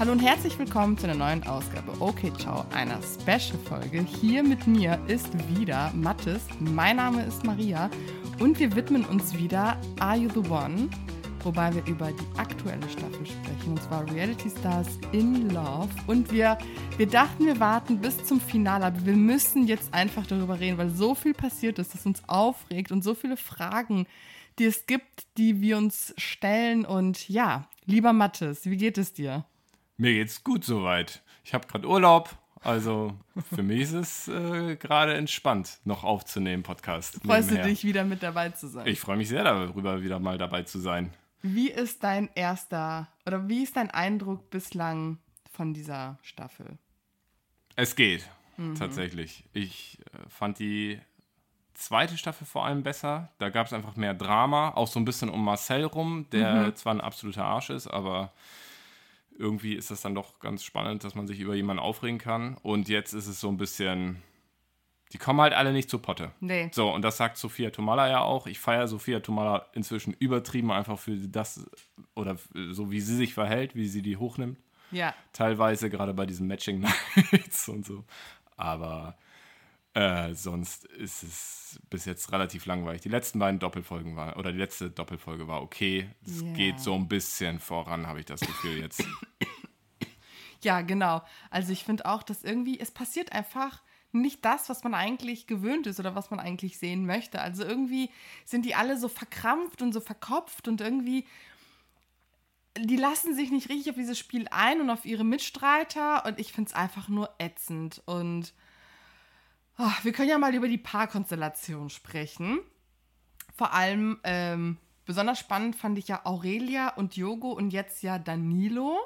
Hallo und herzlich willkommen zu einer neuen Ausgabe Okay Ciao, einer Special-Folge. Hier mit mir ist wieder Mattes, mein Name ist Maria und wir widmen uns wieder Are You The One? Wobei wir über die aktuelle Staffel sprechen, und zwar Reality Stars in Love. Und wir, wir dachten, wir warten bis zum Finale, aber wir müssen jetzt einfach darüber reden, weil so viel passiert ist, das uns aufregt und so viele Fragen, die es gibt, die wir uns stellen. Und ja, lieber Mattes, wie geht es dir? Mir geht's gut soweit. Ich habe gerade Urlaub, also für mich ist es äh, gerade entspannt, noch aufzunehmen, Podcast. Freust nebenher. du dich wieder mit dabei zu sein? Ich freue mich sehr darüber, wieder mal dabei zu sein. Wie ist dein erster oder wie ist dein Eindruck bislang von dieser Staffel? Es geht, mhm. tatsächlich. Ich äh, fand die zweite Staffel vor allem besser. Da gab es einfach mehr Drama, auch so ein bisschen um Marcel rum, der mhm. zwar ein absoluter Arsch ist, aber irgendwie ist das dann doch ganz spannend, dass man sich über jemanden aufregen kann. Und jetzt ist es so ein bisschen. Die kommen halt alle nicht zu Potte. Nee. So, und das sagt Sophia Tomala ja auch. Ich feiere Sophia Tomala inzwischen übertrieben, einfach für das, oder so wie sie sich verhält, wie sie die hochnimmt. Ja. Teilweise, gerade bei diesen Matching Nights und so. Aber äh, sonst ist es bis jetzt relativ langweilig. Die letzten beiden Doppelfolgen waren, oder die letzte Doppelfolge war okay. Es yeah. geht so ein bisschen voran, habe ich das Gefühl jetzt. Ja, genau. Also ich finde auch, dass irgendwie, es passiert einfach nicht das, was man eigentlich gewöhnt ist oder was man eigentlich sehen möchte. Also irgendwie sind die alle so verkrampft und so verkopft und irgendwie, die lassen sich nicht richtig auf dieses Spiel ein und auf ihre Mitstreiter und ich finde es einfach nur ätzend und Oh, wir können ja mal über die Paarkonstellation sprechen. Vor allem ähm, besonders spannend fand ich ja Aurelia und Yogo und jetzt ja Danilo.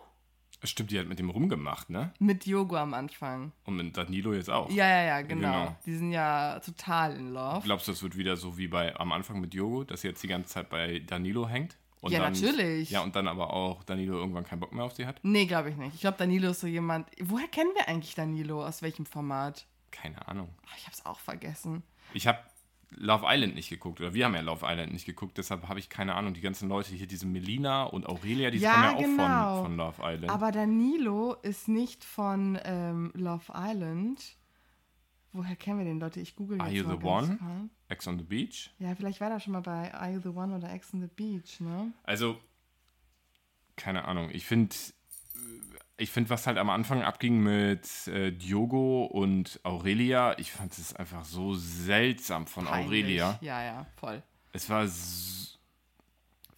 Stimmt, die hat mit dem rumgemacht, ne? Mit Yogo am Anfang. Und mit Danilo jetzt auch. Ja, ja, ja, genau. genau. Die sind ja total in Love. Glaubst du, das wird wieder so wie bei am Anfang mit Yogo, dass sie jetzt die ganze Zeit bei Danilo hängt? ja, dann, natürlich. Ja, und dann aber auch Danilo irgendwann keinen Bock mehr auf sie hat? Nee, glaube ich nicht. Ich glaube, Danilo ist so jemand. Woher kennen wir eigentlich Danilo? Aus welchem Format? Keine Ahnung. ich habe es auch vergessen. Ich habe Love Island nicht geguckt, oder wir haben ja Love Island nicht geguckt, deshalb habe ich keine Ahnung. Die ganzen Leute hier, diese Melina und Aurelia, die ja, kommen ja genau. auch von, von Love Island. Aber Danilo ist nicht von ähm, Love Island. Woher kennen wir den, Leute? Ich google jetzt Are You the One? Mal. Ex on the Beach? Ja, vielleicht war er schon mal bei Are You the One oder Ex on the Beach, ne? Also, keine Ahnung. Ich finde ich finde, was halt am Anfang abging mit äh, Diogo und Aurelia, ich fand es einfach so seltsam von Peinlich. Aurelia. Ja, ja, voll. Es war.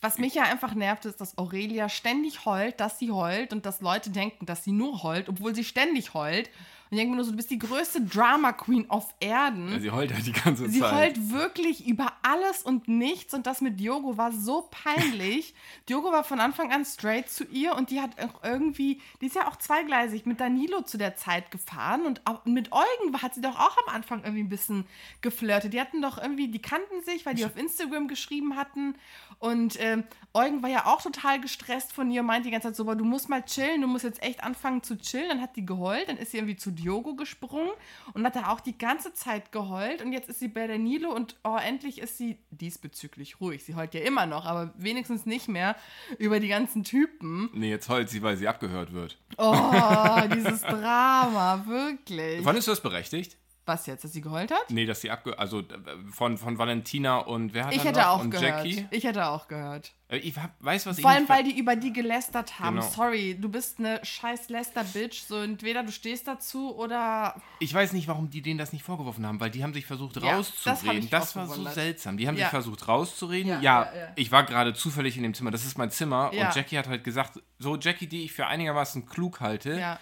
Was mich ja einfach nervt, ist, dass Aurelia ständig heult, dass sie heult und dass Leute denken, dass sie nur heult, obwohl sie ständig heult. Und ich denke mir nur so, du bist die größte Drama Queen auf Erden. Ja, sie heult halt die ganze sie Zeit. Sie heult wirklich über alles und nichts. Und das mit Diogo war so peinlich. Diogo war von Anfang an straight zu ihr und die hat irgendwie, die ist ja auch zweigleisig mit Danilo zu der Zeit gefahren. Und auch mit Eugen hat sie doch auch am Anfang irgendwie ein bisschen geflirtet. Die hatten doch irgendwie, die kannten sich, weil die auf Instagram geschrieben hatten. Und ähm, Eugen war ja auch total gestresst von ihr, meint die ganze Zeit so, aber du musst mal chillen, du musst jetzt echt anfangen zu chillen. Dann hat die geheult, dann ist sie irgendwie zu Diogo gesprungen und hat da auch die ganze Zeit geheult. Und jetzt ist sie bei der Nilo und oh, endlich ist sie diesbezüglich ruhig. Sie heult ja immer noch, aber wenigstens nicht mehr über die ganzen Typen. Nee, jetzt heult sie, weil sie abgehört wird. Oh, dieses Drama, wirklich. Wann ist das berechtigt? Was jetzt, dass sie geheult hat? Nee, dass sie abge... Also von, von Valentina und wer hat Ich hätte noch? auch und gehört. Jackie? Ich hätte auch gehört. Äh, ich hab, weiß, was Vor allem, weil die über die gelästert haben. Genau. Sorry, du bist eine scheiß Lester-Bitch. So entweder du stehst dazu oder... Ich weiß nicht, warum die denen das nicht vorgeworfen haben, weil die haben sich versucht ja, rauszureden. Das, das war so seltsam. Die haben ja. sich versucht rauszureden. Ja, ja, ja ich war gerade zufällig in dem Zimmer. Das ist mein Zimmer. Und Jackie hat halt gesagt, so Jackie, die ich für einigermaßen klug halte... Ja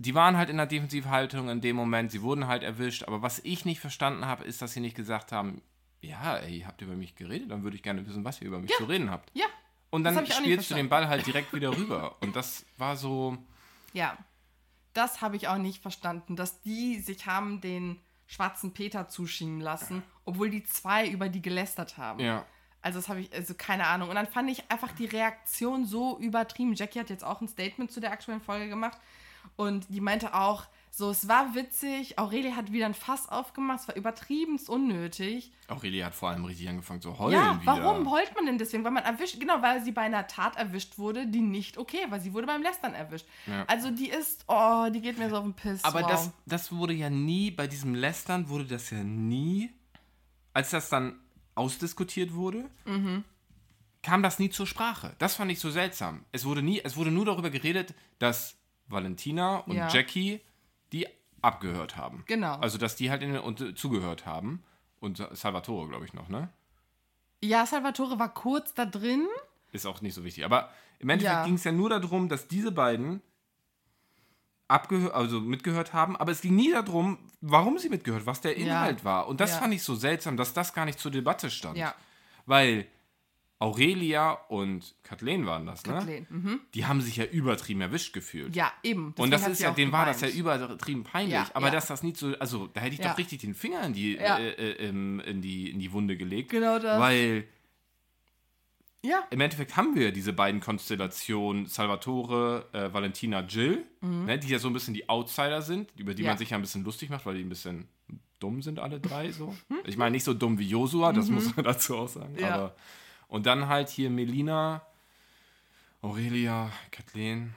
die waren halt in der Defensivhaltung in dem Moment, sie wurden halt erwischt, aber was ich nicht verstanden habe, ist, dass sie nicht gesagt haben, ja, ey, habt ihr über mich geredet, dann würde ich gerne wissen, was ihr über mich ja. zu reden habt. Ja. Und dann spielst du den Ball halt direkt wieder rüber. Und das war so. Ja. Das habe ich auch nicht verstanden, dass die sich haben den schwarzen Peter zuschieben lassen, obwohl die zwei über die gelästert haben. Ja. Also das habe ich, also keine Ahnung. Und dann fand ich einfach die Reaktion so übertrieben. Jackie hat jetzt auch ein Statement zu der aktuellen Folge gemacht Und die meinte auch, so, es war witzig. Aurelie hat wieder ein Fass aufgemacht. Es war übertriebenst unnötig. Aurelie hat vor allem richtig angefangen zu heulen. Ja, warum wieder. heult man denn deswegen? Weil man erwischt, genau, weil sie bei einer Tat erwischt wurde, die nicht okay war. Sie wurde beim Lästern erwischt. Ja. Also die ist, oh, die geht mir so auf den Piss. Aber wow. das, das wurde ja nie, bei diesem Lästern wurde das ja nie, als das dann ausdiskutiert wurde, mhm. kam das nie zur Sprache. Das fand ich so seltsam. Es wurde nie, es wurde nur darüber geredet, dass Valentina und ja. Jackie die abgehört haben. Genau. Also, dass die halt in, und, zugehört haben. Und Salvatore, glaube ich, noch, ne? Ja, Salvatore war kurz da drin. Ist auch nicht so wichtig. Aber im Endeffekt ja. ging es ja nur darum, dass diese beiden abgehört, also mitgehört haben, aber es ging nie darum, warum sie mitgehört, was der Inhalt ja. war. Und das ja. fand ich so seltsam, dass das gar nicht zur Debatte stand. Ja. Weil Aurelia und Kathleen waren das, ne? Kathleen, mhm. Die haben sich ja übertrieben erwischt gefühlt. Ja, eben. und das ist ja, denen war das ja übertrieben peinlich. Ja, aber ja. dass das nicht so, also da hätte ich ja. doch richtig den Finger in die, äh, äh, in, die, in die Wunde gelegt. Genau das. Weil ja. im Endeffekt haben wir diese beiden Konstellationen, Salvatore, äh, Valentina, Jill, mhm. ne, die ja so ein bisschen die Outsider sind, über die man sich ja ein bisschen lustig macht, weil die ein bisschen dumm sind alle drei so. ich meine nicht so dumm wie Josua, das mhm. muss man dazu auch sagen, aber und dann halt hier Melina, Aurelia, Kathleen.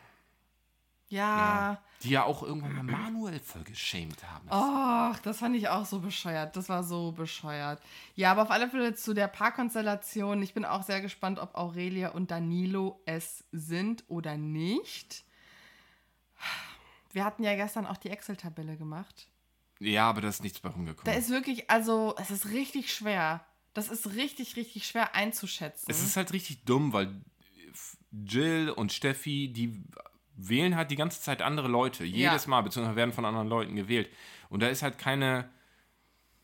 Ja. ja. Die ja auch irgendwann mal Manuel voll geschämt haben. Ach, das fand ich auch so bescheuert. Das war so bescheuert. Ja, aber auf alle Fälle zu der Paarkonstellation. Ich bin auch sehr gespannt, ob Aurelia und Danilo es sind oder nicht. Wir hatten ja gestern auch die Excel-Tabelle gemacht. Ja, aber da ist nichts bei rumgekommen. Da ist wirklich, also, es ist richtig schwer. Das ist richtig, richtig schwer einzuschätzen. Es ist halt richtig dumm, weil Jill und Steffi, die wählen halt die ganze Zeit andere Leute. Jedes ja. Mal, beziehungsweise werden von anderen Leuten gewählt. Und da ist halt keine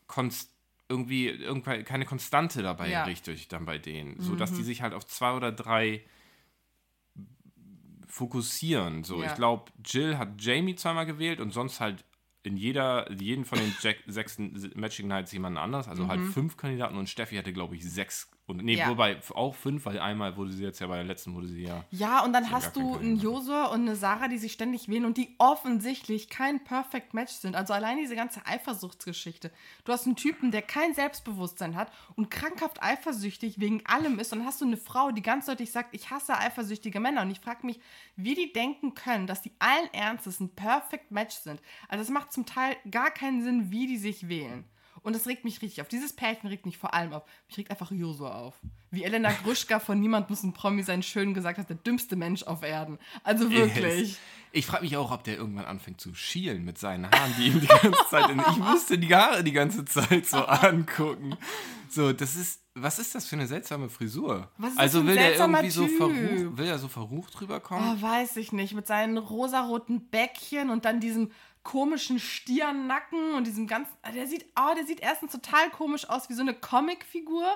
Konst irgendwie, irgendwie keine Konstante dabei ja. richtig dann bei denen. So dass mhm. die sich halt auf zwei oder drei fokussieren. So, ja. ich glaube, Jill hat Jamie zweimal gewählt und sonst halt in jeder, jeden von den Jack, sechs Matching Nights jemand anders, also halt mhm. halt fünf Kandidaten und Steffi hatte, glaube ich, sechs und nee, ja. wobei auch fünf, weil einmal wurde sie jetzt ja bei der letzten wurde sie ja. Ja, und dann hast du einen Josua und eine Sarah, die sich ständig wählen und die offensichtlich kein Perfect Match sind. Also allein diese ganze Eifersuchtsgeschichte. Du hast einen Typen, der kein Selbstbewusstsein hat und krankhaft eifersüchtig wegen allem ist. Und dann hast du eine Frau, die ganz deutlich sagt, ich hasse eifersüchtige Männer. Und ich frage mich, wie die denken können, dass die allen Ernstes ein Perfect Match sind. Also es macht zum Teil gar keinen Sinn, wie die sich wählen. Und das regt mich richtig auf. Dieses Pärchen regt mich vor allem auf. Mich regt einfach Josua auf. Wie Elena Gruschka von Niemand muss ein Promi sein schön gesagt hat, der dümmste Mensch auf Erden. Also wirklich. Yes. Ich frage mich auch, ob der irgendwann anfängt zu schielen mit seinen Haaren, die ihm die ganze Zeit in, Ich musste die Haare die ganze Zeit so angucken. So, das ist. Was ist das für eine seltsame Frisur? Was ist also will der irgendwie typ? so verrucht, will er so verrucht rüberkommen? Oh, weiß ich nicht. Mit seinen rosaroten Bäckchen und dann diesem komischen Stiernacken und diesem ganzen. Ah, der sieht, oh, der sieht erstens total komisch aus, wie so eine Comicfigur.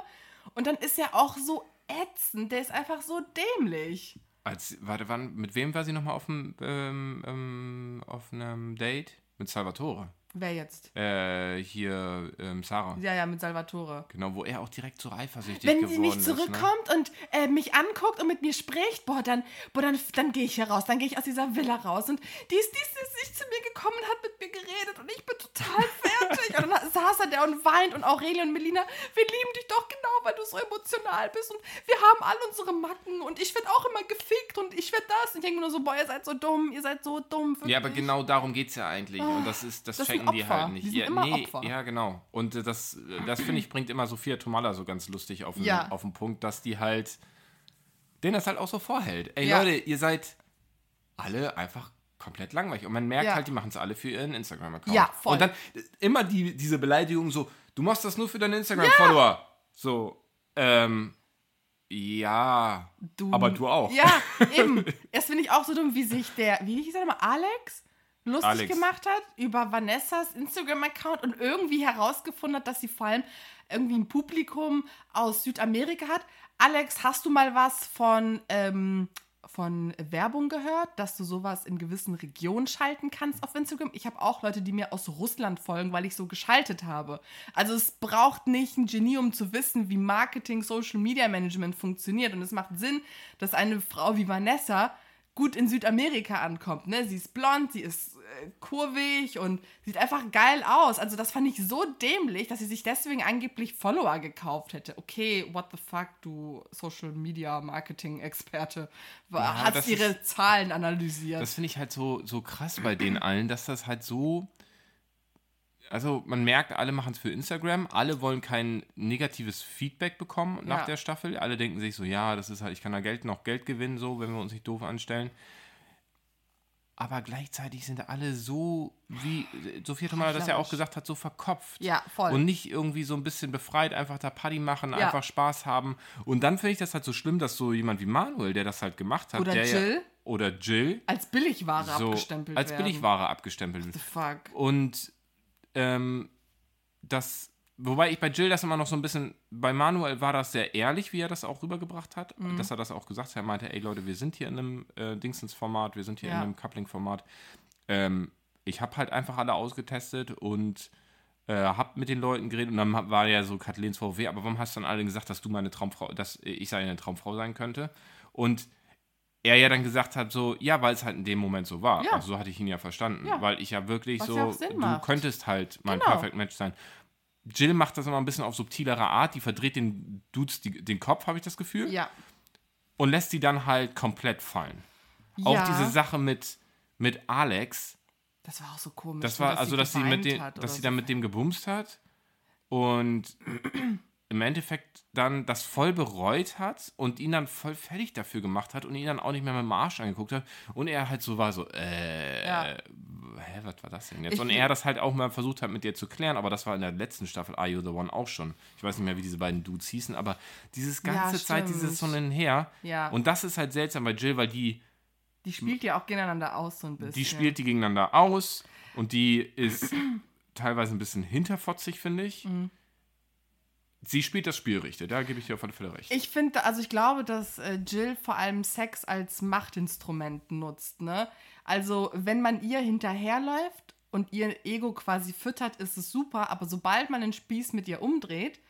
Und dann ist er auch so ätzend. Der ist einfach so dämlich. Als, warte, wann, mit wem war sie nochmal auf, ähm, ähm, auf einem Date? Mit Salvatore. Wer jetzt? Äh, hier, ähm, Sarah. Ja, ja, mit Salvatore. Genau, wo er auch direkt so eifersüchtig Wenn geworden ist. Wenn sie nicht zurückkommt ne? und äh, mich anguckt und mit mir spricht, boah, dann, boah, dann, dann gehe ich hier raus, dann gehe ich aus dieser Villa raus. Und die ist, die ist, nicht zu mir gekommen und hat mit mir geredet und ich bin total fertig. und dann saß er da und weint und Aurelie und Melina, wir lieben dich doch genau, weil du so emotional bist und wir haben all unsere Macken und ich werde auch immer gefickt und ich werde das. Und ich denke nur so, boah, ihr seid so dumm, ihr seid so dumm. Wirklich. Ja, aber genau darum geht es ja eigentlich. Und das ist, das, das checken die halt nicht. Die ja, nee, Opfer. ja, genau. Und äh, das, äh, das finde ich, bringt immer Sophia Tomala so ganz lustig auf den, ja. auf den Punkt, dass die halt, denen das halt auch so vorhält. Ey ja. Leute, ihr seid alle einfach komplett langweilig. Und man merkt ja. halt, die machen es alle für ihren Instagram-Account. Ja, voll. Und dann immer die, diese Beleidigung so, du machst das nur für deine Instagram-Follower. So, ähm, ja, du, aber du auch. Ja, eben. Erst finde ich auch so dumm, wie sich der, wie hieß er nochmal, Alex? Lustig Alex. gemacht hat über Vanessas Instagram-Account und irgendwie herausgefunden hat, dass sie vor allem irgendwie ein Publikum aus Südamerika hat. Alex, hast du mal was von, ähm, von Werbung gehört, dass du sowas in gewissen Regionen schalten kannst auf Instagram? Ich habe auch Leute, die mir aus Russland folgen, weil ich so geschaltet habe. Also es braucht nicht ein Genie, um zu wissen, wie Marketing, Social Media Management funktioniert. Und es macht Sinn, dass eine Frau wie Vanessa gut in Südamerika ankommt. Ne? Sie ist blond, sie ist kurvig und sieht einfach geil aus. Also das fand ich so dämlich, dass sie sich deswegen angeblich Follower gekauft hätte. Okay, what the fuck, du Social Media Marketing Experte. Ja, Hast ihre ist, Zahlen analysiert. Das finde ich halt so, so krass bei denen allen, dass das halt so also man merkt, alle machen es für Instagram, alle wollen kein negatives Feedback bekommen nach ja. der Staffel. Alle denken sich so, ja, das ist halt, ich kann da Geld noch Geld gewinnen, so, wenn wir uns nicht doof anstellen. Aber gleichzeitig sind alle so, wie Sophia Tomala das ja auch gesagt hat, so verkopft. Ja, voll. Und nicht irgendwie so ein bisschen befreit, einfach da Party machen, ja. einfach Spaß haben. Und dann finde ich das halt so schlimm, dass so jemand wie Manuel, der das halt gemacht hat, oder der Jill. Ja, oder Jill. Als Billigware so, abgestempelt Als werden. Billigware abgestempelt. What the fuck? Und ähm, das, wobei ich bei Jill das immer noch so ein bisschen, bei Manuel war das sehr ehrlich, wie er das auch rübergebracht hat, mhm. dass er das auch gesagt hat. Er meinte, ey Leute, wir sind hier in einem äh, Dingsens-Format, wir sind hier ja. in einem Coupling-Format. Ähm, ich habe halt einfach alle ausgetestet und äh, hab mit den Leuten geredet und dann war ja so Kathleen's VW, aber warum hast du dann alle gesagt, dass du meine Traumfrau, dass ich eine Traumfrau sein könnte? Und er ja dann gesagt hat, so, ja, weil es halt in dem Moment so war. Ja. Also so hatte ich ihn ja verstanden. Ja. Weil ich ja wirklich Was so, ja du könntest halt mein genau. Perfect Match sein. Jill macht das immer ein bisschen auf subtilere Art, die verdreht den Dudes die, den Kopf, habe ich das Gefühl. Ja. Und lässt die dann halt komplett fallen. Ja. Auch diese Sache mit, mit Alex. Das war auch so komisch. Das war, also, dass sie, mit den, dass sie dann mit dem gebumst hat. Und im Endeffekt dann das voll bereut hat und ihn dann voll fertig dafür gemacht hat und ihn dann auch nicht mehr mit dem Arsch angeguckt hat und er halt so war so, äh, ja. hä, was war das denn jetzt? Ich und er das halt auch mal versucht hat mit dir zu klären, aber das war in der letzten Staffel Are You The One auch schon. Ich weiß nicht mehr, wie diese beiden Dudes hießen, aber dieses ganze ja, Zeit, dieses so hin her ja. und das ist halt seltsam bei Jill, weil die die spielt ja auch gegeneinander aus so ein bisschen. Die spielt die gegeneinander aus und die ist teilweise ein bisschen hinterfotzig, finde ich. Mhm Sie spielt das Spiel richtig, da gebe ich dir auf alle Fälle recht. Ich finde, also ich glaube, dass äh, Jill vor allem Sex als Machtinstrument nutzt, ne? Also, wenn man ihr hinterherläuft und ihr Ego quasi füttert, ist es super, aber sobald man den Spieß mit ihr umdreht,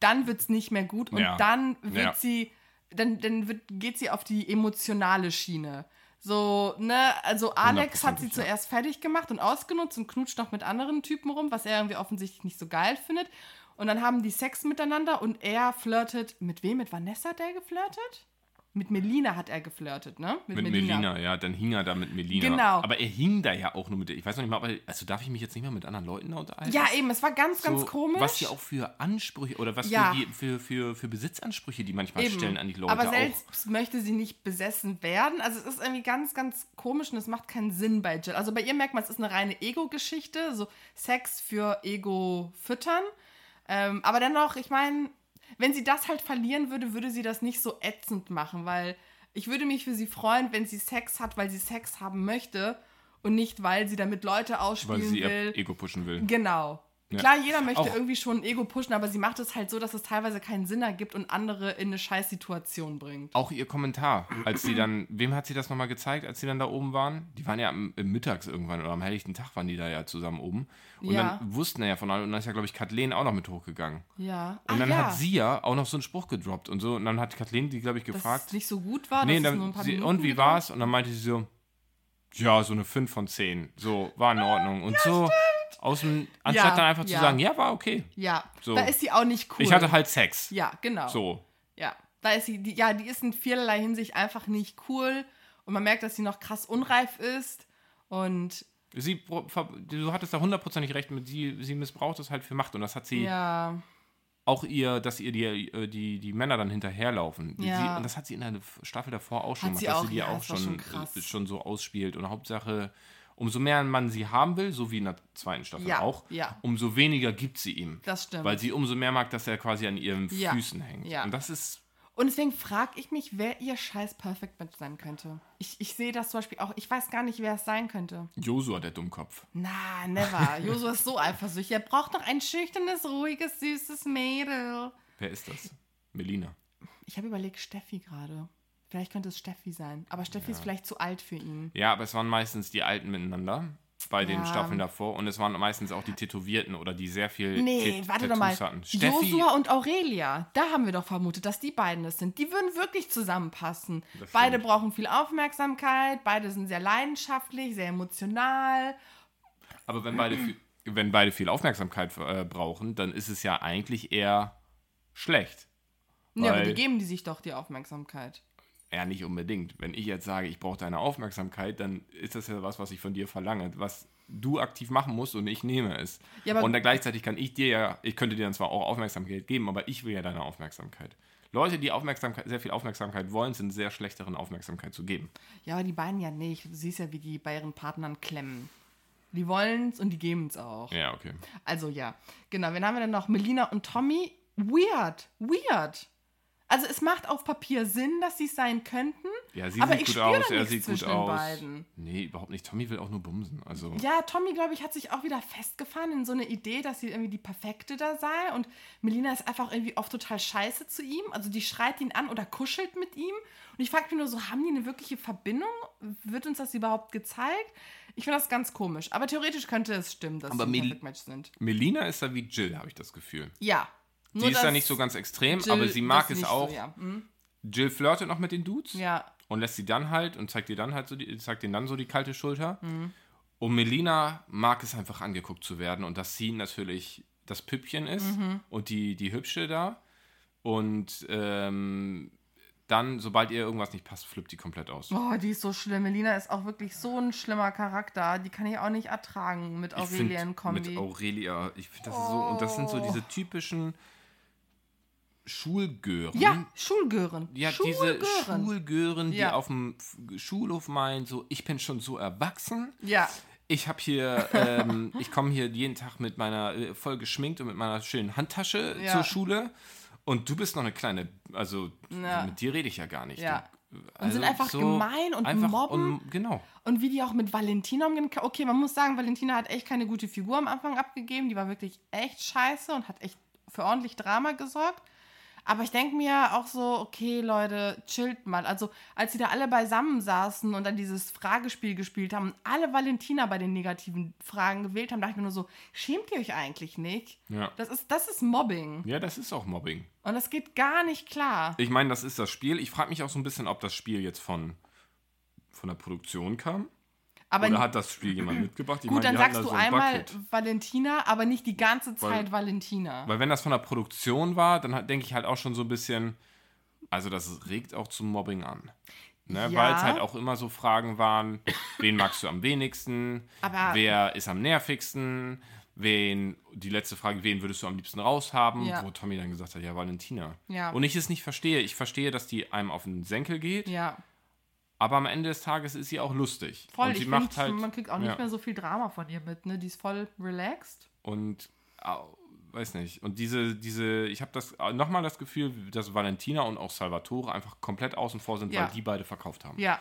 dann wird es nicht mehr gut und ja. dann wird ja. sie, dann, dann wird, geht sie auf die emotionale Schiene. So, ne, also Alex hat sie ja. zuerst fertig gemacht und ausgenutzt und knutscht noch mit anderen Typen rum, was er irgendwie offensichtlich nicht so geil findet. Und dann haben die Sex miteinander und er flirtet. Mit wem? Mit Vanessa hat er geflirtet? Mit Melina hat er geflirtet, ne? Mit, mit Melina. Melina. ja, dann hing er da mit Melina. Genau. Aber er hing da ja auch nur mit, ich weiß noch nicht mal, also darf ich mich jetzt nicht mehr mit anderen Leuten unterhalten? Ja, eben, es war ganz, so, ganz komisch. Was hier auch für Ansprüche oder was ja. für, die, für, für, für Besitzansprüche die manchmal eben. stellen an die Leute. Aber selbst auch. möchte sie nicht besessen werden. Also es ist irgendwie ganz, ganz komisch und es macht keinen Sinn bei Jill. Also bei ihr merkt man, es ist eine reine Ego-Geschichte, so Sex für Ego füttern. Ähm, aber dennoch, ich meine, wenn sie das halt verlieren würde, würde sie das nicht so ätzend machen, weil ich würde mich für sie freuen, wenn sie Sex hat, weil sie Sex haben möchte und nicht, weil sie damit Leute ausspielen will. Weil sie will. ihr Ego pushen will. Genau. Ja. Klar, jeder möchte auch irgendwie schon ein Ego pushen, aber sie macht es halt so, dass es teilweise keinen Sinn ergibt und andere in eine Scheißsituation bringt. Auch ihr Kommentar, als sie dann, wem hat sie das nochmal gezeigt, als sie dann da oben waren? Die waren ja am, mittags irgendwann oder am helllichten Tag waren die da ja zusammen oben. Und ja. dann wussten ja von allen, und dann ist ja, glaube ich, Kathleen auch noch mit hochgegangen. Ja. Und Ach, dann ja. hat sie ja auch noch so einen Spruch gedroppt und so. Und dann hat Kathleen die, glaube ich, gefragt. Dass es nicht so gut war, nee, dann, sie, Und wie war es? Und dann meinte sie so, ja, so eine 5 von 10. So, war in Ordnung. Und ja, so. Stimmt aus dem, anstatt ja, dann einfach ja. zu sagen, ja, war okay. Ja, so. da ist sie auch nicht cool. Ich hatte halt Sex. Ja, genau. So. Ja, da ist sie, die, ja, die ist in vielerlei Hinsicht einfach nicht cool und man merkt, dass sie noch krass unreif ist und Sie, du hattest da hundertprozentig recht mit, sie, sie missbraucht es halt für Macht und das hat sie ja. auch ihr, dass ihr die, äh, die, die Männer dann hinterherlaufen. Ja. Sie, und das hat sie in der Staffel davor auch schon hat gemacht, dass sie die ja, auch schon, schon, äh, schon so ausspielt und Hauptsache umso mehr man sie haben will, so wie in der zweiten Staffel ja, auch, ja. umso weniger gibt sie ihm. Das stimmt. Weil sie umso mehr mag, dass er quasi an ihren ja. Füßen hängt. Ja. Und das ist. Und deswegen frage ich mich, wer ihr scheiß Perfect Match sein könnte. Ich, ich sehe das zum Beispiel auch, ich weiß gar nicht, wer es sein könnte. Josua, der Dummkopf. Na, never. Josua ist so eifersüchtig. Er braucht doch ein schüchternes, ruhiges, süßes Mädel. Wer ist das? Melina. Ich habe überlegt, Steffi gerade. Vielleicht könnte es Steffi sein. Aber Steffi ja. ist vielleicht zu alt für ihn. Ja, aber es waren meistens die Alten miteinander. bei den ja. Staffeln davor und es waren meistens auch die Tätowierten oder die sehr viel Nee, warte doch mal. Hatten. Josua und Aurelia, da haben wir doch vermutet, dass die beiden es sind. Die würden wirklich zusammenpassen. Beide brauchen viel Aufmerksamkeit, beide sind sehr leidenschaftlich, sehr emotional. Aber wenn beide, wenn beide viel Aufmerksamkeit äh, brauchen, dann ist es ja eigentlich eher schlecht. Ja, aber die geben die sich doch die Aufmerksamkeit. Ja, nicht unbedingt. Wenn ich jetzt sage, ich brauche deine Aufmerksamkeit, dann ist das ja was, was ich von dir verlange, was du aktiv machen musst und ich nehme es. Ja, und dann gleichzeitig kann ich dir ja, ich könnte dir dann zwar auch Aufmerksamkeit geben, aber ich will ja deine Aufmerksamkeit. Leute, die Aufmerksamkeit, sehr viel Aufmerksamkeit wollen, sind sehr schlechteren Aufmerksamkeit zu geben. Ja, aber die beiden ja nicht. Du siehst ja, wie die bei ihren Partnern klemmen. Die wollen es und die geben es auch. Ja, okay. Also ja, genau. Wen haben wir denn noch? Melina und Tommy. Weird, weird. Also es macht auf Papier Sinn, dass sie es sein könnten. Ja, sie aber sieht gut aus, er sieht gut aus. Beiden. Nee, überhaupt nicht. Tommy will auch nur bumsen. Also. Ja, Tommy, glaube ich, hat sich auch wieder festgefahren in so eine Idee, dass sie irgendwie die perfekte da sei. Und Melina ist einfach irgendwie oft total scheiße zu ihm. Also die schreit ihn an oder kuschelt mit ihm. Und ich frage mich nur so, haben die eine wirkliche Verbindung? Wird uns das überhaupt gezeigt? Ich finde das ganz komisch. Aber theoretisch könnte es stimmen, dass aber sie ein Mel Match sind. Melina ist da wie Jill, habe ich das Gefühl. Ja, nur die ist ja nicht so ganz extrem, Jill, aber sie mag es auch. So, ja. hm? Jill flirtet noch mit den Dudes. Ja. Und lässt sie dann halt und zeigt ihr dann halt so die, zeigt ihnen dann so die kalte Schulter. Mhm. Und Melina mag es einfach angeguckt zu werden und dass sie natürlich das Püppchen ist mhm. und die, die Hübsche da. Und ähm, dann, sobald ihr irgendwas nicht passt, flippt die komplett aus. Oh, die ist so schlimm. Melina ist auch wirklich so ein schlimmer Charakter. Die kann ich auch nicht ertragen mit Aurelia in Kombi. Mit Aurelia, ich finde das oh. so, und das sind so diese oh. typischen Schulgören. Ja, Schulgören. Ja, Schulgören. diese Schulgören, die ja. auf dem Schulhof meinen, so, ich bin schon so erwachsen. Ja. Ich habe hier, ähm, ich komme hier jeden Tag mit meiner, äh, voll geschminkt und mit meiner schönen Handtasche ja. zur Schule. Und du bist noch eine kleine, also ja. mit dir rede ich ja gar nicht. Ja. Du, also und sind einfach so gemein und einfach mobben. Und, genau. Und wie die auch mit Valentina umgehen. Okay, man muss sagen, Valentina hat echt keine gute Figur am Anfang abgegeben. Die war wirklich echt scheiße und hat echt für ordentlich Drama gesorgt. Aber ich denke mir auch so, okay, Leute, chillt mal. Also, als sie da alle beisammen saßen und dann dieses Fragespiel gespielt haben und alle Valentina bei den negativen Fragen gewählt haben, dachte ich mir nur so, schämt ihr euch eigentlich nicht? Ja. Das ist, das ist Mobbing. Ja, das ist auch Mobbing. Und das geht gar nicht klar. Ich meine, das ist das Spiel. Ich frage mich auch so ein bisschen, ob das Spiel jetzt von, von der Produktion kam. Aber Oder hat das Spiel jemand mitgebracht? Ich gut, meine, dann sagst du so ein einmal Bucket. Valentina, aber nicht die ganze Zeit weil, Valentina. Weil wenn das von der Produktion war, dann denke ich halt auch schon so ein bisschen, also das regt auch zum Mobbing an. Ne? Ja. Weil es halt auch immer so Fragen waren, wen magst du am wenigsten, aber wer ist am nervigsten, wen, die letzte Frage, wen würdest du am liebsten raushaben, ja. wo Tommy dann gesagt hat, ja, Valentina. Ja. Und ich es nicht verstehe. Ich verstehe, dass die einem auf den Senkel geht. Ja. Aber am Ende des Tages ist sie auch lustig. Voll, und sie macht find, halt, man kriegt auch nicht ja. mehr so viel Drama von ihr mit, ne? Die ist voll relaxed. Und weiß nicht. Und diese, diese, ich habe das nochmal das Gefühl, dass Valentina und auch Salvatore einfach komplett außen vor sind, ja. weil die beide verkauft haben. Ja.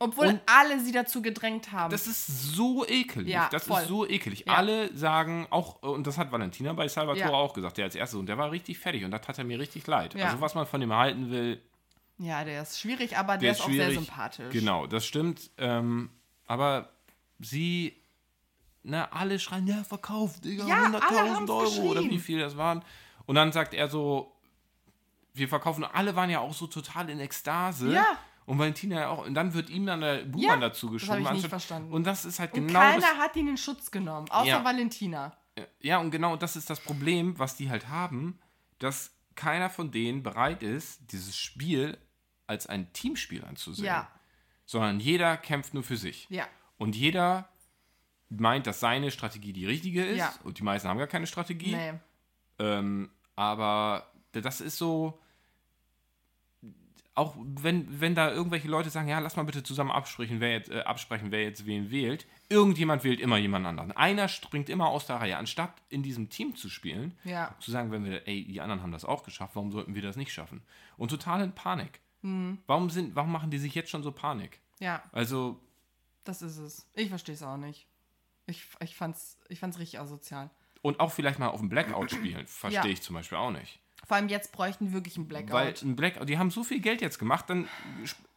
Obwohl und alle sie dazu gedrängt haben. Das ist so ekelig. Ja, das voll. ist so ekelig. Ja. Alle sagen auch, und das hat Valentina bei Salvatore ja. auch gesagt, der als erstes, und der war richtig fertig und das hat er mir richtig leid. Also was man von ihm halten will, ja, der ist schwierig, aber der, der ist, ist auch sehr sympathisch. Genau, das stimmt. Ähm, aber sie, na, alle schreien, ja, verkauft, Digga, ja, 100.000 Euro oder wie viel das waren. Und dann sagt er so, wir verkaufen, alle waren ja auch so total in Ekstase. Ja. Und Valentina ja auch. Und dann wird ihm dann der Buhmann ja, dazu geschoben. Das ich nicht verstanden. Und das ist halt und genau. Keiner das, hat ihn in Schutz genommen, außer ja. Valentina. Ja, und genau das ist das Problem, was die halt haben, dass keiner von denen bereit ist, dieses Spiel als ein Teamspiel anzusehen. Ja. Sondern jeder kämpft nur für sich. Ja. Und jeder meint, dass seine Strategie die richtige ist. Ja. Und die meisten haben gar keine Strategie. Nee. Ähm, aber das ist so, auch wenn, wenn da irgendwelche Leute sagen, ja, lass mal bitte zusammen absprechen, wer jetzt, äh, absprechen, wer jetzt wen wählt, irgendjemand wählt immer jemand anderen. Einer springt immer aus der Reihe. Anstatt in diesem Team zu spielen, ja. zu sagen, wenn wir, ey, die anderen haben das auch geschafft, warum sollten wir das nicht schaffen? Und total in Panik. Mhm. Warum, sind, warum machen die sich jetzt schon so Panik? Ja. Also. Das ist es. Ich verstehe es auch nicht. Ich, ich, fand's, ich fand's richtig asozial. Und auch vielleicht mal auf dem Blackout spielen. Verstehe ja. ich zum Beispiel auch nicht. Vor allem jetzt bräuchten die wirklich einen Blackout. Weil ein Blackout, die haben so viel Geld jetzt gemacht, dann,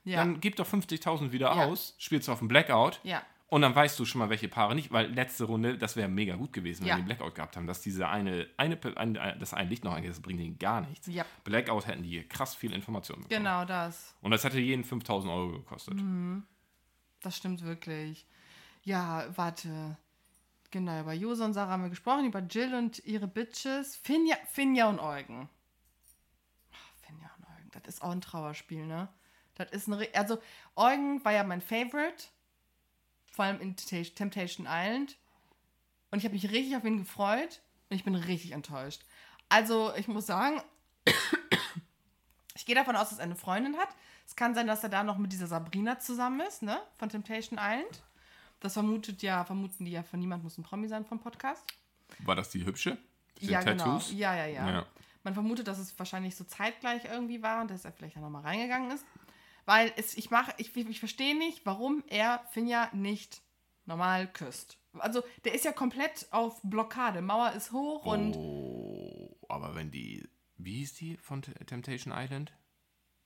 ja. dann gib doch 50.000 wieder ja. aus, spielst du auf dem Blackout. Ja. Und dann weißt du schon mal, welche Paare nicht, weil letzte Runde, das wäre mega gut gewesen, wenn ja. die Blackout gehabt haben, dass diese eine, eine, eine das ein Licht noch angeht, das bringt ihnen gar nichts. Ja. Blackout hätten die krass viel Informationen bekommen. Genau das. Und das hätte jeden 5000 Euro gekostet. Mhm. Das stimmt wirklich. Ja, warte. Genau, über Jose und Sarah haben wir gesprochen, über Jill und ihre Bitches. Finja, Finja und Eugen. Finja und Eugen, das ist auch ein Trauerspiel, ne? Das ist eine. Also, Eugen war ja mein Favorite vor allem in Temptation Island. Und ich habe mich richtig auf ihn gefreut und ich bin richtig enttäuscht. Also, ich muss sagen, ich gehe davon aus, dass er eine Freundin hat. Es kann sein, dass er da noch mit dieser Sabrina zusammen ist, ne? Von Temptation Island. Das vermutet ja, vermuten die ja von niemand muss ein Promi sein vom Podcast. War das die hübsche? Die ja, genau. Tattoos? genau. Ja, ja, ja, ja. Man vermutet, dass es wahrscheinlich so zeitgleich irgendwie war und dass er vielleicht da nochmal reingegangen ist. Weil es, ich mache, ich, ich verstehe nicht, warum er Finja nicht normal küsst. Also der ist ja komplett auf Blockade. Mauer ist hoch oh, und. aber wenn die. Wie hieß die von Temptation Island?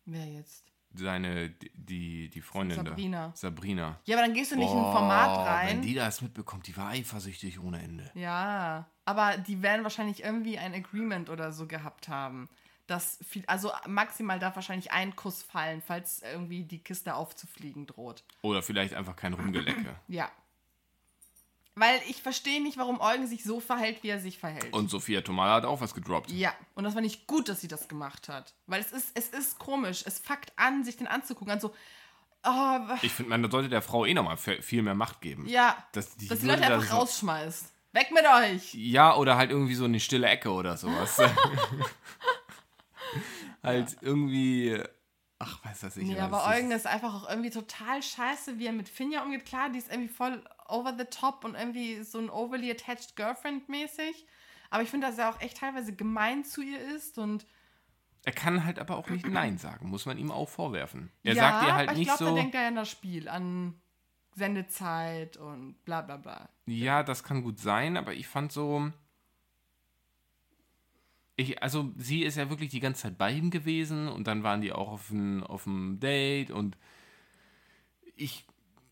Wer jetzt? Seine, die, die Freundin Sabrina. da. Sabrina. Ja, aber dann gehst du nicht oh, in ein Format rein. Wenn die das mitbekommt, die war eifersüchtig ohne Ende. Ja, aber die werden wahrscheinlich irgendwie ein Agreement oder so gehabt haben dass viel, also maximal darf wahrscheinlich ein Kuss fallen, falls irgendwie die Kiste aufzufliegen droht. Oder vielleicht einfach kein Rumgelecke. ja. Weil ich verstehe nicht, warum Eugen sich so verhält, wie er sich verhält. Und Sophia Tomala hat auch was gedroppt. Ja, und das war nicht gut, dass sie das gemacht hat. Weil es ist, es ist komisch. Es fuckt an, sich den anzugucken. Also, oh, ich finde, man sollte der Frau eh nochmal viel mehr Macht geben. Ja, dass die, dass die Leute einfach rausschmeißt. Weg mit euch! Ja, oder halt irgendwie so eine stille Ecke oder sowas. halt ja. irgendwie. Ach, weiß das nicht. Nee, aber Eugen ist einfach auch irgendwie total scheiße, wie er mit Finja umgeht. Klar, die ist irgendwie voll over the top und irgendwie so ein overly attached Girlfriend mäßig. Aber ich finde, dass er auch echt teilweise gemein zu ihr ist und. Er kann halt aber auch nicht Nein sagen, muss man ihm auch vorwerfen. Er ja, sagt ihr halt aber nicht ich glaube, so. da denkt er an das Spiel, an Sendezeit und bla bla bla. Ja, das kann gut sein, aber ich fand so ich, also sie ist ja wirklich die ganze Zeit bei ihm gewesen und dann waren die auch auf einem auf Date und ich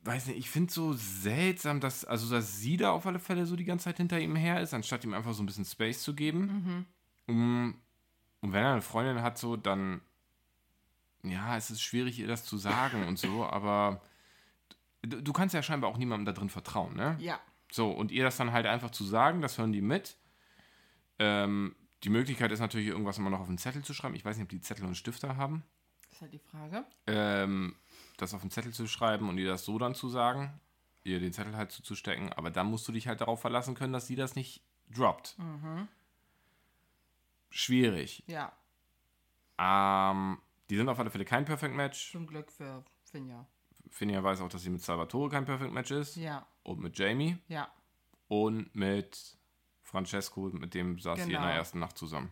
weiß nicht, ich finde so seltsam, dass, also dass sie da auf alle Fälle so die ganze Zeit hinter ihm her ist, anstatt ihm einfach so ein bisschen Space zu geben. Mhm. Und, und wenn er eine Freundin hat, so, dann ja, es ist schwierig, ihr das zu sagen und so, aber du, du kannst ja scheinbar auch niemandem da drin vertrauen, ne? Ja. So, und ihr das dann halt einfach zu sagen, das hören die mit. Ähm, die Möglichkeit ist natürlich, irgendwas immer noch auf einen Zettel zu schreiben. Ich weiß nicht, ob die Zettel und Stifter haben. Das ist halt die Frage. Ähm, das auf einen Zettel zu schreiben und ihr das so dann zu sagen, ihr den Zettel halt zuzustecken. Aber dann musst du dich halt darauf verlassen können, dass sie das nicht droppt. Mhm. Schwierig. Ja. Ähm, die sind auf alle Fälle kein Perfect Match. Zum Glück für Finja. Finja weiß auch, dass sie mit Salvatore kein Perfect Match ist. Ja. Und mit Jamie. Ja. Und mit Francesco, mit dem saß genau. sie in der genau. ersten Nacht zusammen.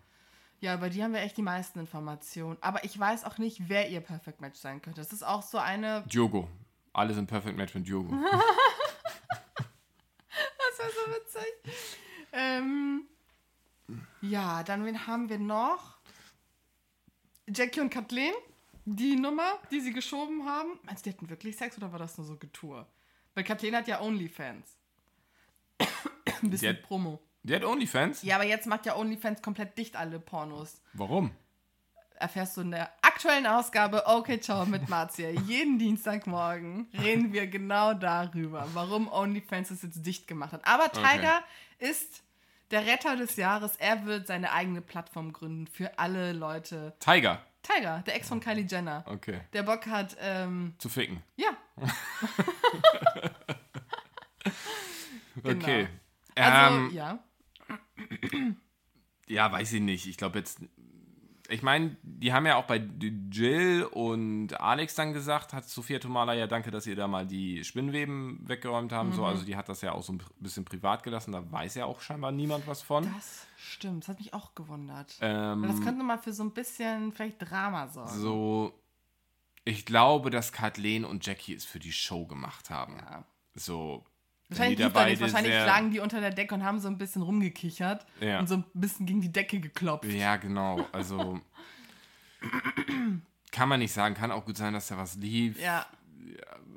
Ja, über die haben wir echt die meisten Informationen. Aber ich weiß auch nicht, wer ihr Perfect Match sein könnte. Das ist auch so eine. Diogo. Alle sind Perfect Match mit Diogo. das wäre so witzig. Ähm, ja, dann wen haben wir noch? Jackie und Kathleen. Die Nummer, die sie geschoben haben. Meinst du, die hatten wirklich Sex oder war das nur so Getue? Weil Kathleen hat ja Onlyfans. Ein bisschen hat, Promo. Die hat Onlyfans? Ja, aber jetzt macht ja Onlyfans komplett dicht alle Pornos. Warum? Erfährst du in der aktuellen Ausgabe Okay Ciao mit Marzia. Jeden Dienstagmorgen reden wir genau darüber, warum Onlyfans es jetzt dicht gemacht hat. Aber Tiger okay. ist der Retter des Jahres. Er wird seine eigene Plattform gründen für alle Leute. Tiger? Tiger, der Ex von Kylie Jenner. Okay. Der Bock hat. Ähm, Zu ficken. Ja. okay. Genau. Also, ähm, ja. Ja, weiß ich nicht. Ich glaube jetzt. Ich meine, die haben ja auch bei Jill und Alex dann gesagt, hat Sophia Tomala ja danke, dass ihr da mal die Spinnweben weggeräumt haben. Mhm. So, also die hat das ja auch so ein bisschen privat gelassen. Da weiß ja auch scheinbar niemand was von. Das stimmt. Das hat mich auch gewundert. Ähm, das könnte mal für so ein bisschen vielleicht Drama sorgen. So, ich glaube, dass Kathleen und Jackie es für die Show gemacht haben. Ja. So, Wahrscheinlich, lief nicht. Wahrscheinlich lagen die unter der Decke und haben so ein bisschen rumgekichert ja. und so ein bisschen gegen die Decke geklopft. Ja, genau. Also kann man nicht sagen. Kann auch gut sein, dass da was lief. Ja.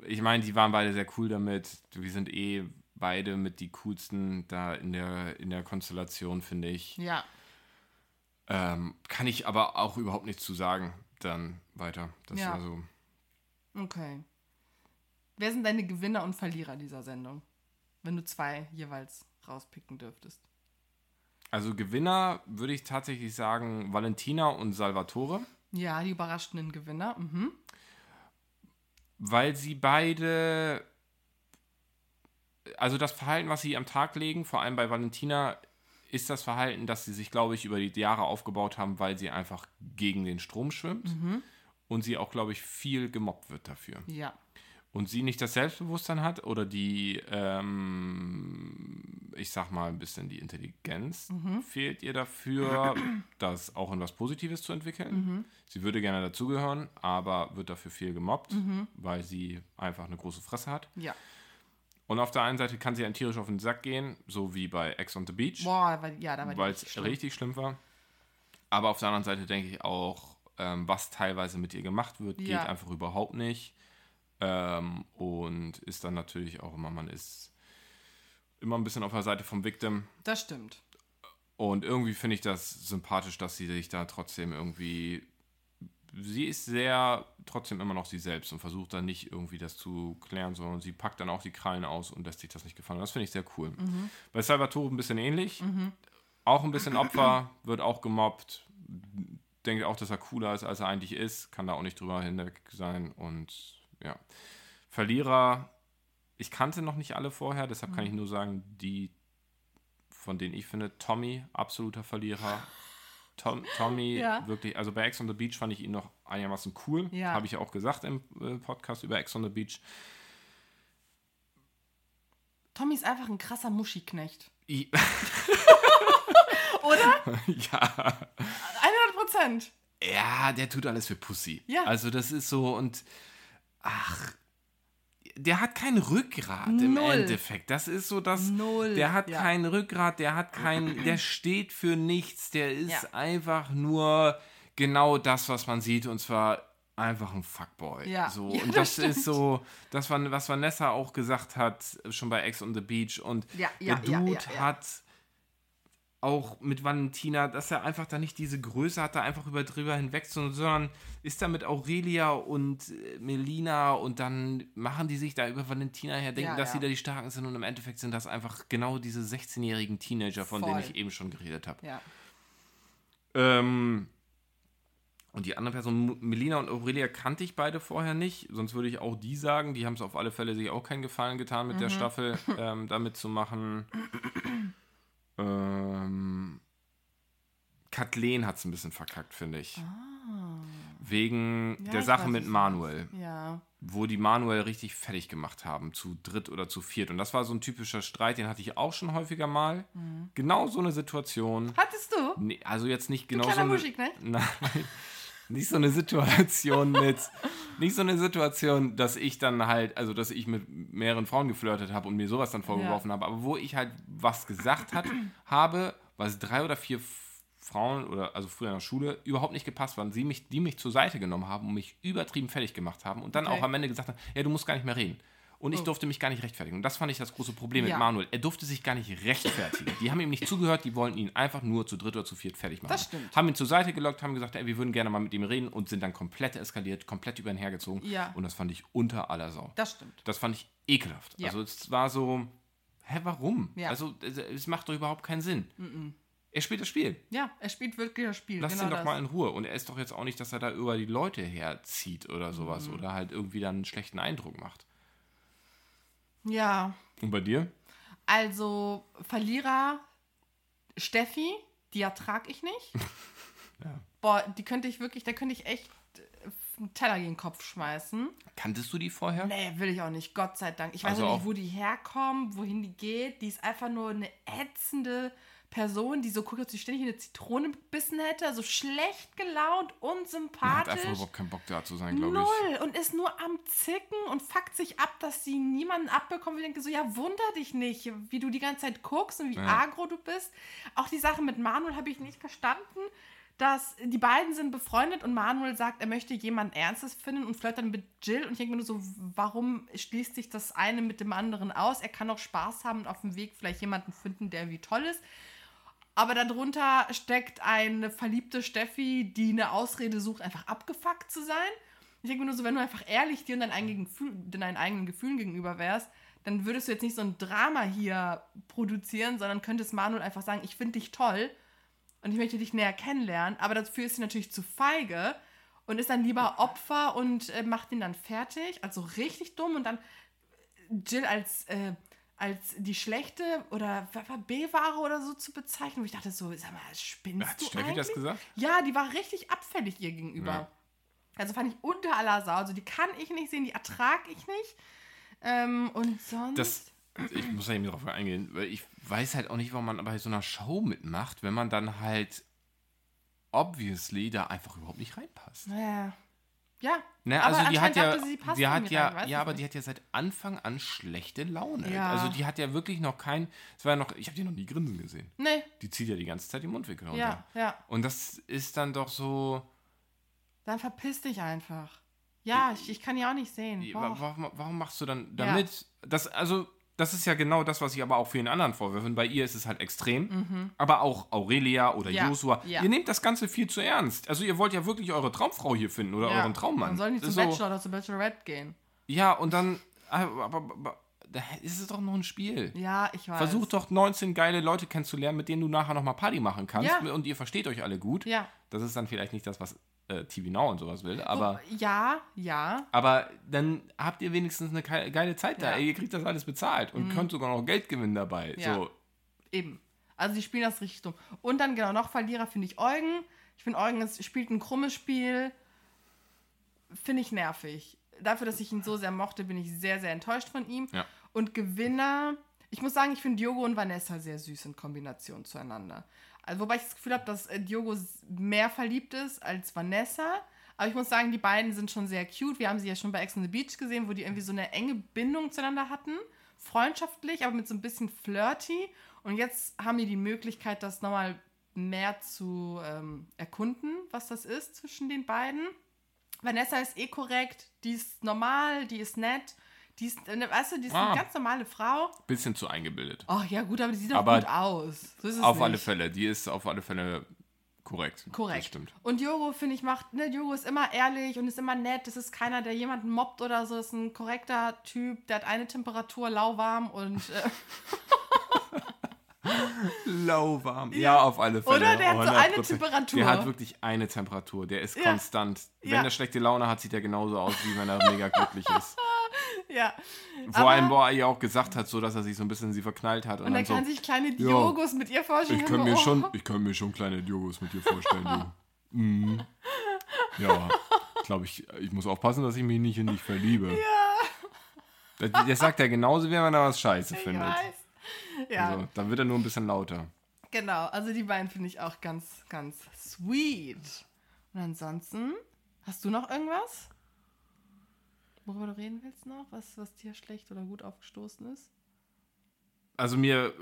ich meine, die waren beide sehr cool damit. Wir sind eh beide mit die coolsten da in der, in der Konstellation, finde ich. Ja. Ähm, kann ich aber auch überhaupt nichts zu sagen, dann weiter. Das ja. war so. Okay. Wer sind deine Gewinner und Verlierer dieser Sendung? Wenn du zwei jeweils rauspicken dürftest. Also Gewinner würde ich tatsächlich sagen Valentina und Salvatore. Ja, die überraschenden Gewinner. Mhm. Weil sie beide, also das Verhalten, was sie am Tag legen, vor allem bei Valentina, ist das Verhalten, das sie sich, glaube ich, über die Jahre aufgebaut haben, weil sie einfach gegen den Strom schwimmt. Mhm. Und sie auch, glaube ich, viel gemobbt wird dafür. Ja und sie nicht das Selbstbewusstsein hat oder die, ähm, ich sag mal, ein bisschen die Intelligenz mhm. fehlt ihr dafür, das auch in was Positives zu entwickeln. Mhm. Sie würde gerne dazugehören, aber wird dafür viel gemobbt, mhm. weil sie einfach eine große Fresse hat. Ja. Und auf der einen Seite kann sie ein tierisch auf den Sack gehen, so wie bei Ex on the Beach. Boah, weil, ja, da war Weil es richtig schlimm war. Aber auf der anderen Seite denke ich auch, ähm, was teilweise mit ihr gemacht wird, ja. geht einfach überhaupt nicht. Ähm, und ist dann natürlich auch immer, man ist immer ein bisschen auf der Seite vom Victim. Das stimmt. Und irgendwie finde ich das sympathisch, dass sie sich da trotzdem irgendwie. Sie ist sehr trotzdem immer noch sie selbst und versucht dann nicht irgendwie das zu klären, sondern sie packt dann auch die Krallen aus und lässt sich das nicht gefallen. Das finde ich sehr cool. Mhm. Bei Salvatore ein bisschen ähnlich. Mhm. Auch ein bisschen Opfer, wird auch gemobbt. Denkt auch, dass er cooler ist, als er eigentlich ist. Kann da auch nicht drüber hinweg sein und ja. Verlierer, ich kannte noch nicht alle vorher, deshalb mhm. kann ich nur sagen, die, von denen ich finde, Tommy, absoluter Verlierer. Tom, Tommy, ja. wirklich, also bei Ex on the Beach fand ich ihn noch einigermaßen cool. Ja. Habe ich ja auch gesagt im äh, Podcast über Ex on the Beach. Tommy ist einfach ein krasser Muschiknecht. Oder? Ja. 100 Prozent. Ja, der tut alles für Pussy. Ja. Also das ist so und ach, der hat kein Rückgrat Null. im Endeffekt. Das ist so das. Null. Der hat ja. kein Rückgrat, der hat kein, der steht für nichts. Der ist ja. einfach nur genau das, was man sieht, und zwar einfach ein Fuckboy. Ja. So. Ja, und das, das ist so, das, was Vanessa auch gesagt hat, schon bei Ex on the Beach. Und der Dude hat auch mit Valentina, dass er einfach da nicht diese Größe hat, da einfach über drüber hinweg, sondern ist da mit Aurelia und äh, Melina und dann machen die sich da über Valentina her, denken, ja, dass ja. sie da die Starken sind und im Endeffekt sind das einfach genau diese 16-jährigen Teenager, von Voll. denen ich eben schon geredet habe. Ja. Ähm, und die andere Person, Melina und Aurelia, kannte ich beide vorher nicht. Sonst würde ich auch die sagen. Die haben es auf alle Fälle sich auch keinen Gefallen getan, mit mhm. der Staffel ähm, damit zu machen. Ähm, Kathleen hat es ein bisschen verkackt, finde ich. Ah. Wegen ja, der Sache mit Manuel. Ja. Wo die Manuel richtig fertig gemacht haben, zu dritt oder zu viert. Und das war so ein typischer Streit, den hatte ich auch schon häufiger mal. Mhm. Genau so eine Situation. Hattest du? Nee, also jetzt nicht genau so eine. Musik, ne? Nein. nicht so eine Situation mit, nicht so eine Situation, dass ich dann halt, also dass ich mit mehreren Frauen geflirtet habe und mir sowas dann vorgeworfen ja. habe, aber wo ich halt was gesagt hat, habe, was drei oder vier Frauen oder also früher in der Schule überhaupt nicht gepasst waren, sie mich, die mich zur Seite genommen haben und mich übertrieben fertig gemacht haben und dann okay. auch am Ende gesagt haben, ja, du musst gar nicht mehr reden. Und ich oh. durfte mich gar nicht rechtfertigen. Und das fand ich das große Problem ja. mit Manuel. Er durfte sich gar nicht rechtfertigen. Die haben ihm nicht zugehört, die wollten ihn einfach nur zu dritt oder zu viert fertig machen. Das stimmt. Haben ihn zur Seite gelockt, haben gesagt, ey, wir würden gerne mal mit ihm reden und sind dann komplett eskaliert, komplett über ihn hergezogen. Ja. Und das fand ich unter aller Sau. Das stimmt. Das fand ich ekelhaft. Ja. Also es war so, hä, warum? Ja. Also es macht doch überhaupt keinen Sinn. Mm Er spielt das Spiel. Ja, er spielt wirklich das Spiel. Lass genau ihn doch das. mal in Ruhe. Und er ist doch jetzt auch nicht, dass er da über die Leute herzieht oder sowas mhm. oder halt irgendwie dann einen schlechten Eindruck macht. Ja. Und bei dir? Also, Verlierer Steffi, die ertrag ich nicht. ja. Boah, die könnte ich wirklich, da könnte ich echt einen Teller gegen den Kopf schmeißen. Kanntest du die vorher? Nee, will ich auch nicht, Gott sei Dank. Ich weiß also nicht, wo die herkommt, wohin die geht. Die ist einfach nur eine ätzende Person, die so guckt, als sie ständig eine Zitrone gebissen hätte, so schlecht gelaunt, unsympathisch. Man hat einfach überhaupt keinen Bock da zu sein, glaube ich. Null. Und ist nur am Zicken und fuckt sich ab, dass sie niemanden abbekommt. Ich denke so, ja, wunder dich nicht, wie du die ganze Zeit guckst und wie ja. agro du bist. Auch die Sache mit Manuel habe ich nicht verstanden dass die beiden sind befreundet und Manuel sagt, er möchte jemanden Ernstes finden und flirtet dann mit Jill. Und ich denke mir nur so, warum schließt sich das eine mit dem anderen aus? Er kann auch Spaß haben und auf dem Weg vielleicht jemanden finden, der irgendwie toll ist. Aber darunter steckt eine verliebte Steffi, die eine Ausrede sucht, einfach abgefuckt zu sein. Ich denke mir nur so, wenn du einfach ehrlich dir und deinen eigenen, Gefühl, deinen eigenen Gefühlen gegenüber wärst, dann würdest du jetzt nicht so ein Drama hier produzieren, sondern könntest Manuel einfach sagen, ich finde dich toll und ich möchte dich näher kennenlernen, aber dafür ist sie natürlich zu feige und ist dann lieber Opfer und äh, macht ihn dann fertig, also richtig dumm und dann Jill als, äh, als die schlechte oder B-Ware oder so zu bezeichnen, wo ich dachte so, sag mal, spinnst Hat du Steffi eigentlich? das gesagt? Ja, die war richtig abfällig ihr gegenüber. Ja. Also fand ich unter aller Sau, also die kann ich nicht sehen, die ertrage ich nicht. Ähm, und sonst... Das ich muss ja eben darauf eingehen, weil ich weiß halt auch nicht, warum man bei so einer Show mitmacht, wenn man dann halt obviously da einfach überhaupt nicht reinpasst. Ja. Ja. Ne, also die hat ja, die hat ja, rein, ja, aber nicht. die hat ja seit Anfang an schlechte Laune. Ja. Also die hat ja wirklich noch kein, es war ja noch, ich habe die noch nie grinsen gesehen. Nee. Die zieht ja die ganze Zeit die Mundwinkel runter. Ja, ja. Und das ist dann doch so. Dann verpiss dich einfach. Ja, ich, ich kann die auch nicht sehen. Warum, warum, machst du dann damit, ja. das, also das ist ja genau das, was ich aber auch vielen anderen vorwerfe. Bei ihr ist es halt extrem. Mhm. Aber auch Aurelia oder ja. Joshua. Ja. Ihr nehmt das Ganze viel zu ernst. Also ihr wollt ja wirklich eure Traumfrau hier finden oder ja. euren Traummann. Dann sollen die zum so. Bachelor oder zum Bachelorette gehen. Ja, und dann. Aber, aber, aber da ist es doch nur ein Spiel. Ja, ich weiß. Versuch doch 19 geile Leute kennenzulernen, mit denen du nachher nochmal Party machen kannst. Ja. Und ihr versteht euch alle gut. Ja. Das ist dann vielleicht nicht das, was äh, TV Now und sowas will, aber. Ja, ja. Aber dann habt ihr wenigstens eine geile Zeit da. Ja. Ihr kriegt das alles bezahlt und mhm. könnt sogar noch Geld gewinnen dabei. Ja. So. Eben. Also die spielen das richtig dumm. Und dann genau noch Verlierer finde ich Eugen. Ich finde Eugen ist, spielt ein krummes Spiel. Finde ich nervig. Dafür, dass ich ihn so sehr mochte, bin ich sehr, sehr enttäuscht von ihm. Ja. Und Gewinner, ich muss sagen, ich finde Diogo und Vanessa sehr süß in Kombination zueinander. Also, wobei ich das Gefühl habe, dass äh, Diogo mehr verliebt ist als Vanessa. Aber ich muss sagen, die beiden sind schon sehr cute. Wir haben sie ja schon bei Ex on the Beach gesehen, wo die irgendwie so eine enge Bindung zueinander hatten. Freundschaftlich, aber mit so ein bisschen flirty. Und jetzt haben die die Möglichkeit, das nochmal mehr zu ähm, erkunden, was das ist zwischen den beiden. Vanessa ist eh korrekt, die ist normal, die ist nett. Die ist, äh, weißt du, die ist ah. eine ganz normale Frau. Bisschen zu eingebildet. Ach ja, gut, aber die sieht doch gut aus. So auf nicht. alle Fälle, die ist auf alle Fälle korrekt. Korrekt. Das stimmt. Und Jogo, finde ich, macht, ne, Jogo ist immer ehrlich und ist immer nett. Das ist keiner, der jemanden mobbt oder so. Das ist ein korrekter Typ, der hat eine Temperatur, lauwarm und. Äh Lauwarm. Ja, ja, auf alle Fälle. Oder? Der hat so eine Temperatur. Der hat wirklich eine Temperatur. Der ist ja. konstant. Wenn ja. er schlechte Laune hat, sieht er genauso aus, wie wenn er mega glücklich ist. Ja. Vor allem, wo er ihr auch gesagt hat, so dass er sich so ein bisschen in sie verknallt hat. Und, und dann kann so, sich kleine Diogos ja, mit ihr vorstellen. Ich kann, mir oh. schon, ich kann mir schon kleine Diogos mit dir vorstellen. Mm. Ja, ich glaube, ich, ich muss aufpassen, dass ich mich nicht in dich verliebe. Ja. Das, das sagt er genauso, wie wenn er was scheiße ich findet. Weiß. Ja. Also, dann wird er nur ein bisschen lauter. Genau, also die beiden finde ich auch ganz, ganz sweet. Und ansonsten, hast du noch irgendwas? Worüber du reden willst noch? Was, was dir schlecht oder gut aufgestoßen ist? Also mir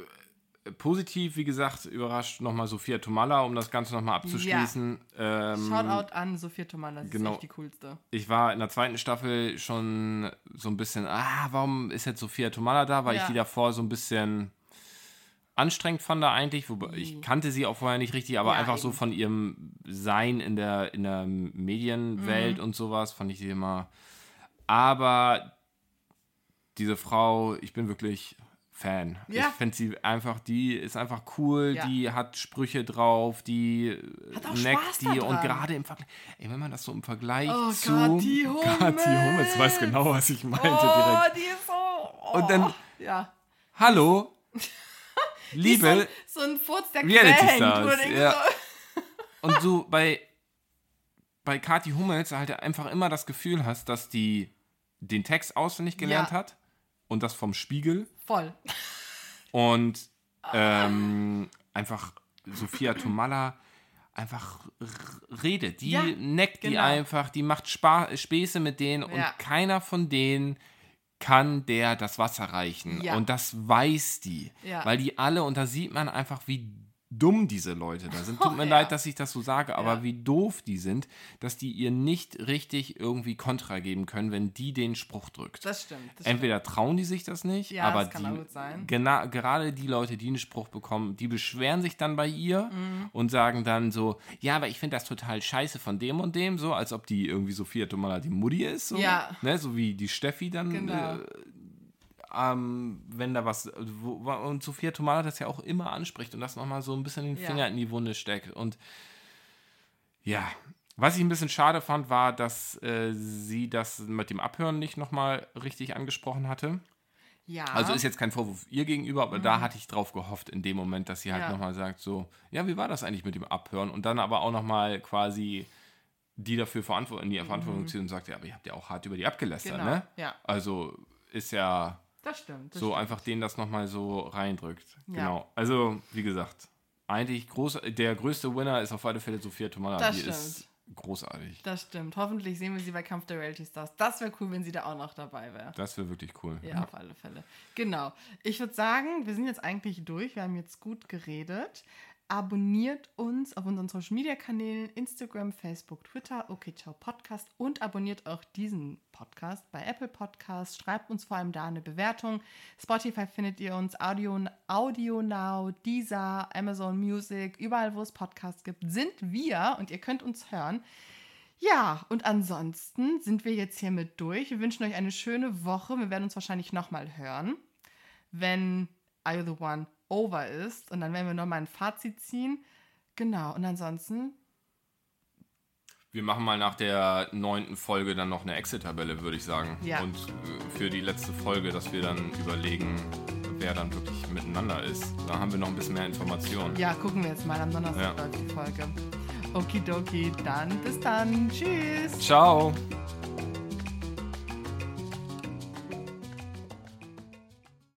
äh, positiv, wie gesagt, überrascht nochmal Sophia Tomalla, um das Ganze nochmal abzuschließen. Ja. Ähm, Shoutout an Sophia Tomalla, sie genau. ist echt die coolste. Ich war in der zweiten Staffel schon so ein bisschen, ah, warum ist jetzt Sophia Tomalla da? Weil ja. ich die davor so ein bisschen anstrengend fand da eigentlich, wobei ich mhm. kannte sie auch vorher nicht richtig, aber ja, einfach eben. so von ihrem Sein in der, in der Medienwelt mhm. und sowas fand ich sie immer aber diese Frau, ich bin wirklich Fan. Ja. Ich finde sie einfach, die ist einfach cool, ja. die hat Sprüche drauf, die neckt die und gerade im Vergleich, ey, wenn man das so im Vergleich oh, zu Kathi Hummels. Kathi Hummels weiß genau, was ich meinte oh, direkt. Die ist so, oh. Und dann, ja. hallo, liebe so, so, ein Furz, der Reality Stars. Ja. So. und du bei bei Kathi Hummels halt einfach immer das Gefühl hast, dass die den Text auswendig gelernt ja. hat und das vom Spiegel. Voll. Und ähm, einfach Sophia Tomalla einfach redet. Die ja, neckt die genau. einfach, die macht Spa Späße mit denen ja. und keiner von denen kann der das Wasser reichen. Ja. Und das weiß die. Weil die alle, und da sieht man einfach, wie dumm diese Leute da sind. Tut mir oh, ja. leid, dass ich das so sage, aber ja. wie doof die sind, dass die ihr nicht richtig irgendwie Kontra geben können, wenn die den Spruch drückt. Das stimmt. Das Entweder trauen die sich das nicht, ja, aber das kann die, gut sein. Gena gerade die Leute, die einen Spruch bekommen, die beschweren sich dann bei ihr mhm. und sagen dann so, ja, aber ich finde das total scheiße von dem und dem, so als ob die irgendwie Sophia Tomala die Mutti ist, so, ja. ne, so wie die Steffi dann genau. äh, ähm, wenn da was, wo, und Sophia Tomala das ja auch immer anspricht und das nochmal so ein bisschen den Finger ja. in die Wunde steckt. Und ja, was ich ein bisschen schade fand, war, dass äh, sie das mit dem Abhören nicht nochmal richtig angesprochen hatte. Ja. Also ist jetzt kein Vorwurf ihr gegenüber, aber mhm. da hatte ich drauf gehofft in dem Moment, dass sie halt ja. nochmal sagt, so, ja, wie war das eigentlich mit dem Abhören? Und dann aber auch nochmal quasi die dafür verantwortlich, in die Verantwortung mhm. zieht und sagt, ja, aber ihr habt ja auch hart über die abgelästert, genau. ne? Ja. Also ist ja das stimmt. Das so stimmt. einfach denen das nochmal so reindrückt. Ja. Genau. Also, wie gesagt, eigentlich groß, der größte Winner ist auf alle Fälle Sophia Tomala. Das die stimmt. ist großartig. Das stimmt. Hoffentlich sehen wir sie bei Kampf der Reality Stars. Das wäre cool, wenn sie da auch noch dabei wäre. Das wäre wirklich cool. Ja, auf alle Fälle. Genau. Ich würde sagen, wir sind jetzt eigentlich durch. Wir haben jetzt gut geredet. Abonniert uns auf unseren Social Media Kanälen Instagram, Facebook, Twitter, okay, ciao Podcast und abonniert auch diesen Podcast bei Apple Podcasts. Schreibt uns vor allem da eine Bewertung. Spotify findet ihr uns, Audio, Audio Now, Deezer, Amazon Music, überall wo es Podcasts gibt, sind wir und ihr könnt uns hören. Ja, und ansonsten sind wir jetzt hiermit durch. Wir wünschen euch eine schöne Woche. Wir werden uns wahrscheinlich nochmal hören, wenn Are You the One over ist. Und dann werden wir nochmal ein Fazit ziehen. Genau, und ansonsten. Wir machen mal nach der neunten Folge dann noch eine Exit-Tabelle, würde ich sagen. Ja. Und äh, für die letzte Folge, dass wir dann überlegen, wer dann wirklich miteinander ist. Da haben wir noch ein bisschen mehr Informationen. Ja, gucken wir jetzt mal am Donnerstag ja. die Folge. Okidoki, dann bis dann. Tschüss. Ciao.